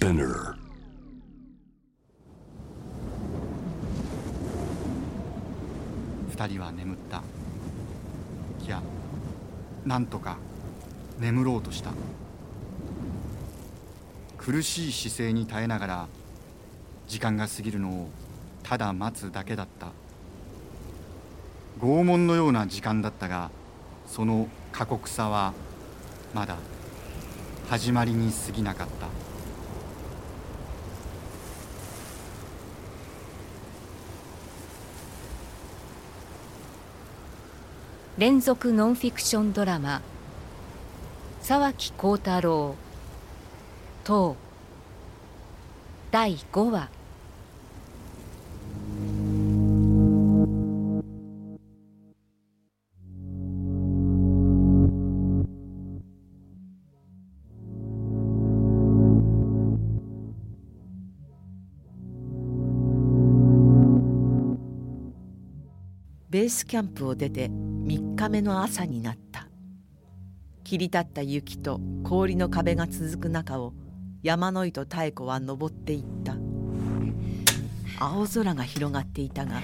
Spinner. 二人は眠った。いやなんとか眠ろうとした。苦しい姿勢に耐えながら時間が過ぎるのをただ待つだけだった。拷問のような時間だったがその過酷さはまだ始まりに過ぎなかった。連続ノンフィクションドラマ。沢木幸太郎。等第5話。ベースキャンプを出て3日目の朝になった。切り立った雪と氷の壁が続く中を山野井と妙子は登っていった。青空が広がっていたが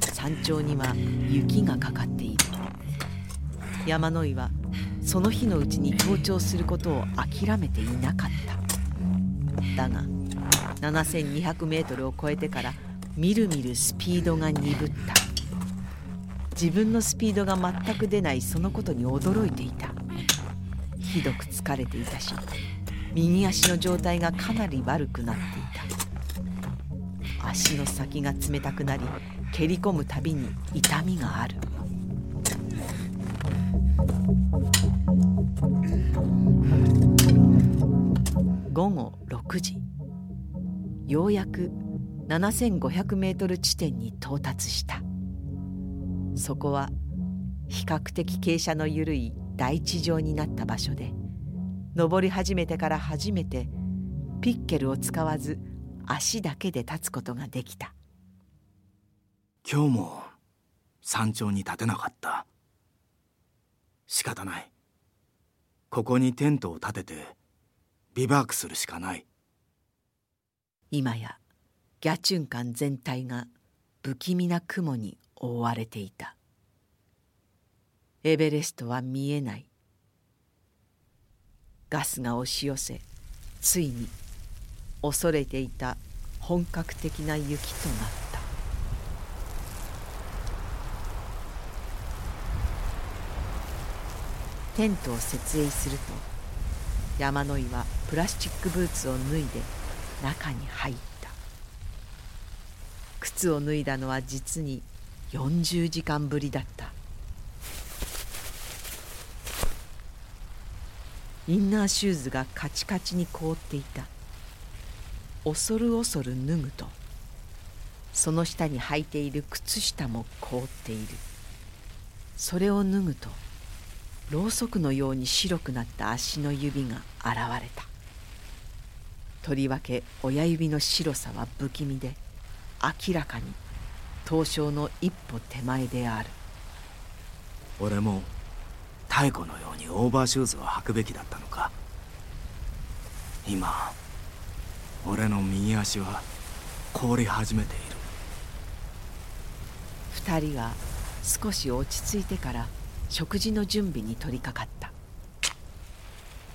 山頂には雪がかかっている。山野井はその日のうちに登頂することを諦めていなかった。だが7200メートルを超えてからみるみるスピードが鈍った。自分のスピードが全く出ないそのことに驚いていた。ひどく疲れていたし右足の状態がかなり悪くなっていた。足の先が冷たくなり蹴り込むたびに痛みがある。午後6時。ようやく7500メートル地点に到達した。そこは比較的傾斜の緩い大地上になった場所で登り始めてから初めてピッケルを使わず足だけで立つことができた。今日も山頂に立てなかった。仕方ない。ここにテントを立ててビバークするしかない。今やギャチュンカン全体が不気味な雲に覆われていた。エベレストは見えない。ガスが押し寄せついに恐れていた本格的な雪となった。テントを設営すると山野井はプラスチックブーツを脱いで中に入った。靴を脱いだのは実に40時間ぶりだった。インナーシューズがカチカチに凍っていた。恐る恐る脱ぐとその下に履いている靴下も凍っている。それを脱ぐとろうそくのように白くなった足の指が現れた。とりわけ親指の白さは不気味で明らかに凍傷の一歩手前である。俺も妙子のようにオーバーシューズを履くべきだったのか。今俺の右足は凍り始めている。二人は少し落ち着いてから食事の準備に取り掛かった。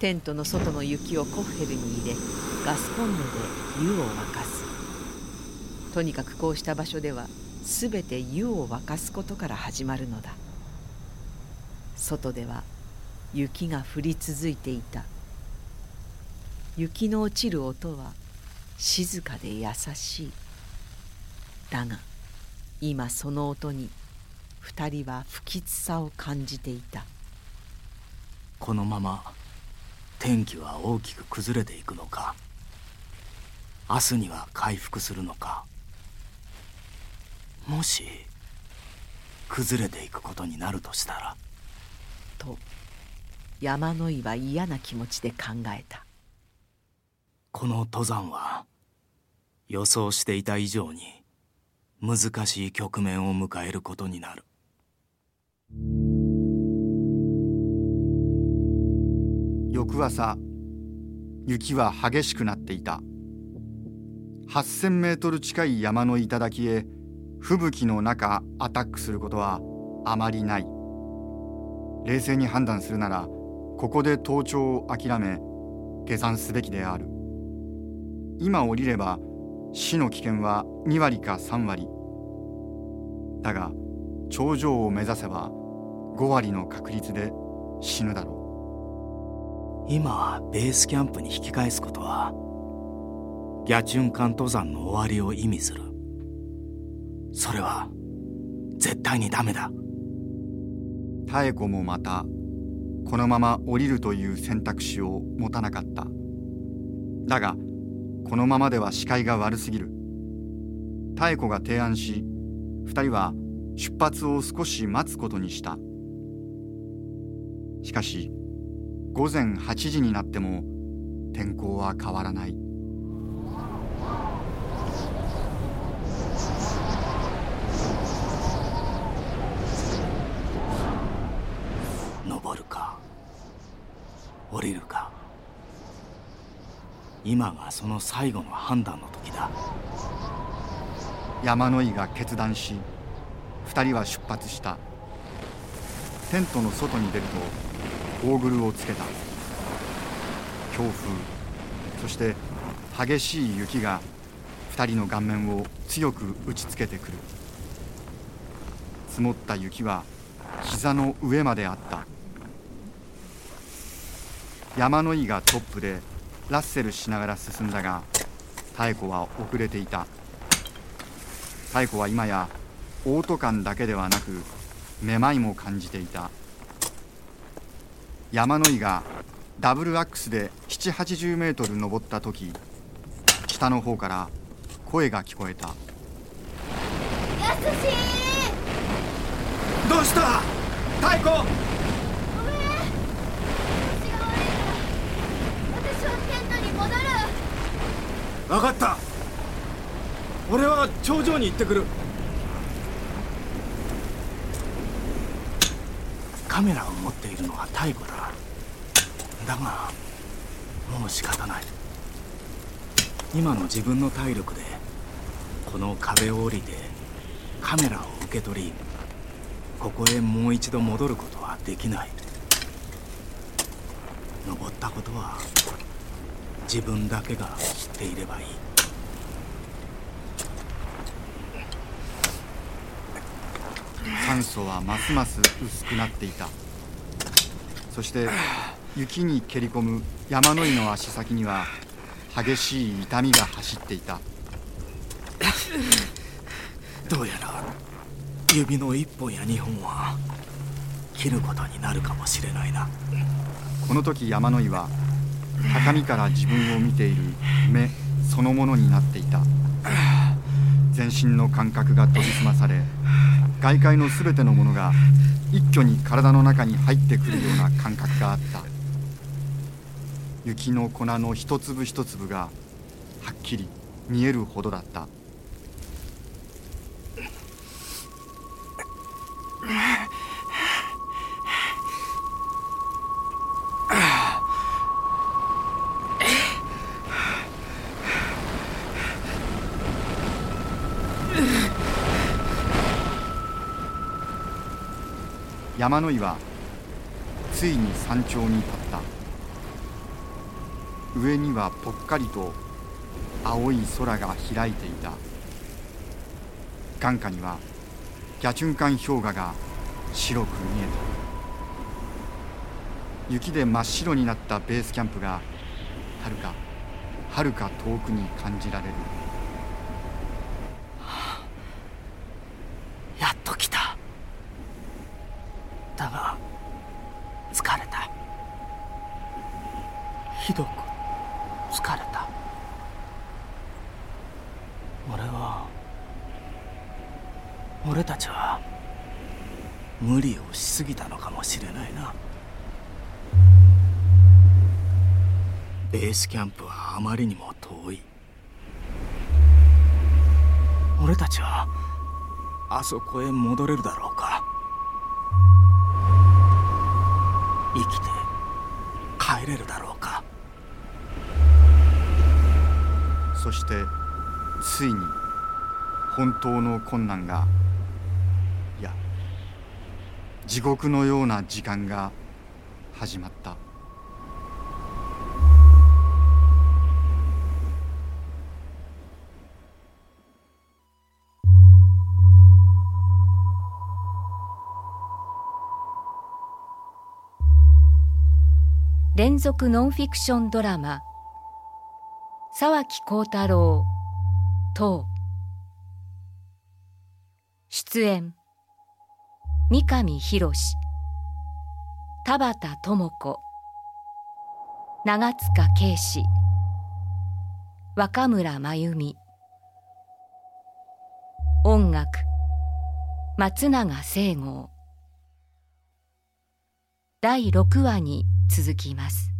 テントの外の雪をコッヘルに入れガスコンロで湯を沸かす。とにかくこうした場所では全て湯を沸かすことから始まるのだ。外では雪が降り続いていた。雪の落ちる音は静かで優しい。だが今その音に二人は不吉さを感じていた。このまま天気は大きく崩れていくのか。明日には回復するのか。もし崩れていくことになるとしたら？と山野井は嫌な気持ちで考えた。この登山は予想していた以上に難しい局面を迎えることになる。翌朝雪は激しくなっていた。8,000メートル近い山の頂へ吹雪の中アタックすることはあまりない。冷静に判断するならここで登頂を諦め下山すべきである。今降りれば死の危険は2割か3割。だが頂上を目指せば5割の確率で死ぬだろう。今ベースキャンプに引き返すことはギャチュンカン登山の終わりを意味する。それは絶対にダメだ。妙子もまたこのまま降りるという選択肢を持たなかった。だがこのままでは視界が悪すぎる。妙子が提案し2人は出発を少し待つことにした。しかし午前8時になっても天候は変わらない登るか降りるか。今がその最後の判断の時だ。山の井が決断し2人は出発した。テントの外に出るとゴーグルをつけた。強風。そして激しい雪が2人の顔面を強く打ちつけてくる。積もった雪は膝の上まであった。山の井がトップでラッセルしながら進んだが妙子は遅れていた。妙子は今やオート感だけではなくめまいも感じていた。山の井がダブルアックスで7 8 0メートル登った時下の方から声が聞こえた「やすしどうした？太鼓ごめん私が悪いから私はテントに戻る。分かった。俺は頂上に行ってくる。カメラを持っているのは太鼓だ。だがもう仕方ない。今の自分の体力でこの壁を降りてカメラを受け取りここへもう一度戻ることはできない。登ったことは自分だけが知っていればいい。酸素はますます薄くなっていた。そして雪に蹴り込む山の井の足先には激しい痛みが走っていた。どうやら指の一本や二本は切ることになるかもしれないな。この時山の井は高みから自分を見ている目そのものになっていた。全身の感覚が研ぎ澄まされ外界の全てのものが一挙に体の中に入ってくるような感覚があった。雪の粉の一粒一粒がはっきり見えるほどだった。山の井はついに山頂に立った。上にはぽっかりと青い空が開いていた。眼下にはギャチュンカン氷河が白く見えた。雪で真っ白になったベースキャンプがはるかはるか遠くに感じられるやっと来ただが疲れたひどく疲れた俺は俺たちは無理をしすぎたのかもしれないな。ベースキャンプはあまりにも遠い。俺たちはあそこへ戻れるだろうか。生きて帰れるだろうか。そしてついに。本当の困難がいや地獄のような時間が始まった。連続ノンフィクションドラマ沢木幸太郎等出演。三上博田畑智子。長塚圭史。若村真由美。音楽。松永聖剛第6話に続きます。